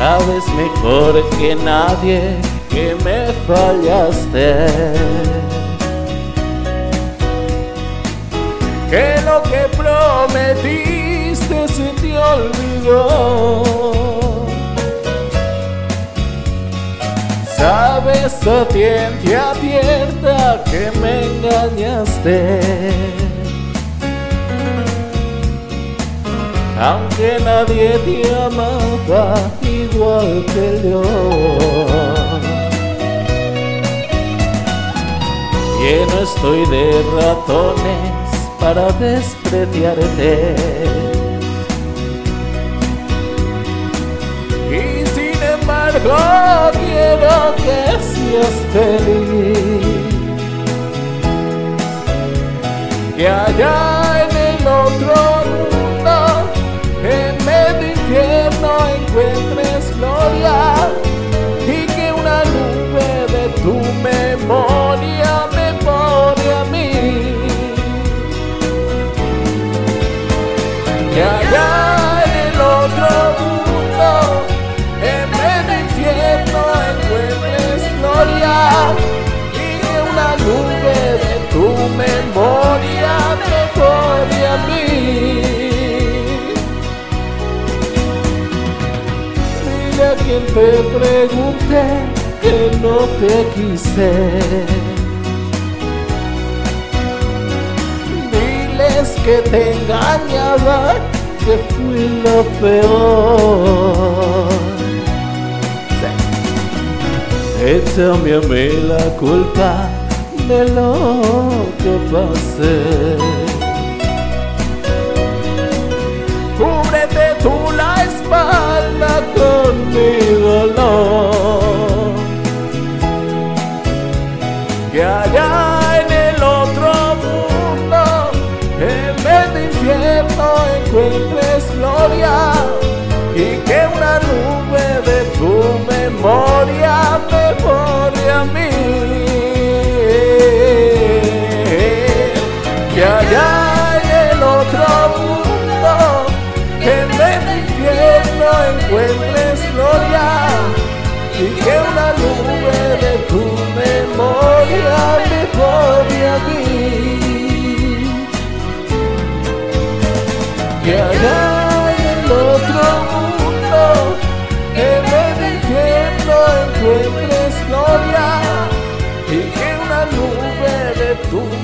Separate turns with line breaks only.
Sabes mejor que nadie que me fallaste. Que lo que prometiste se te olvidó. Sabes a ciencia abierta que me engañaste. Aunque nadie te amaba igual que yo. Lleno estoy de ratones para despreciarte. Y sin embargo quiero que seas feliz. A quien te pregunte que no te quise. Diles que te engañaba, que fui lo peor. Échame a la culpa de lo que pasé. Tú la espalda con encuentres gloria y que una nube de tu memoria me pone a mí. Que allá en el otro mundo, en vez de infierno, encuentres gloria y que una nube Que allá en el otro mundo, en el infierno encuentres gloria y que una nube de tu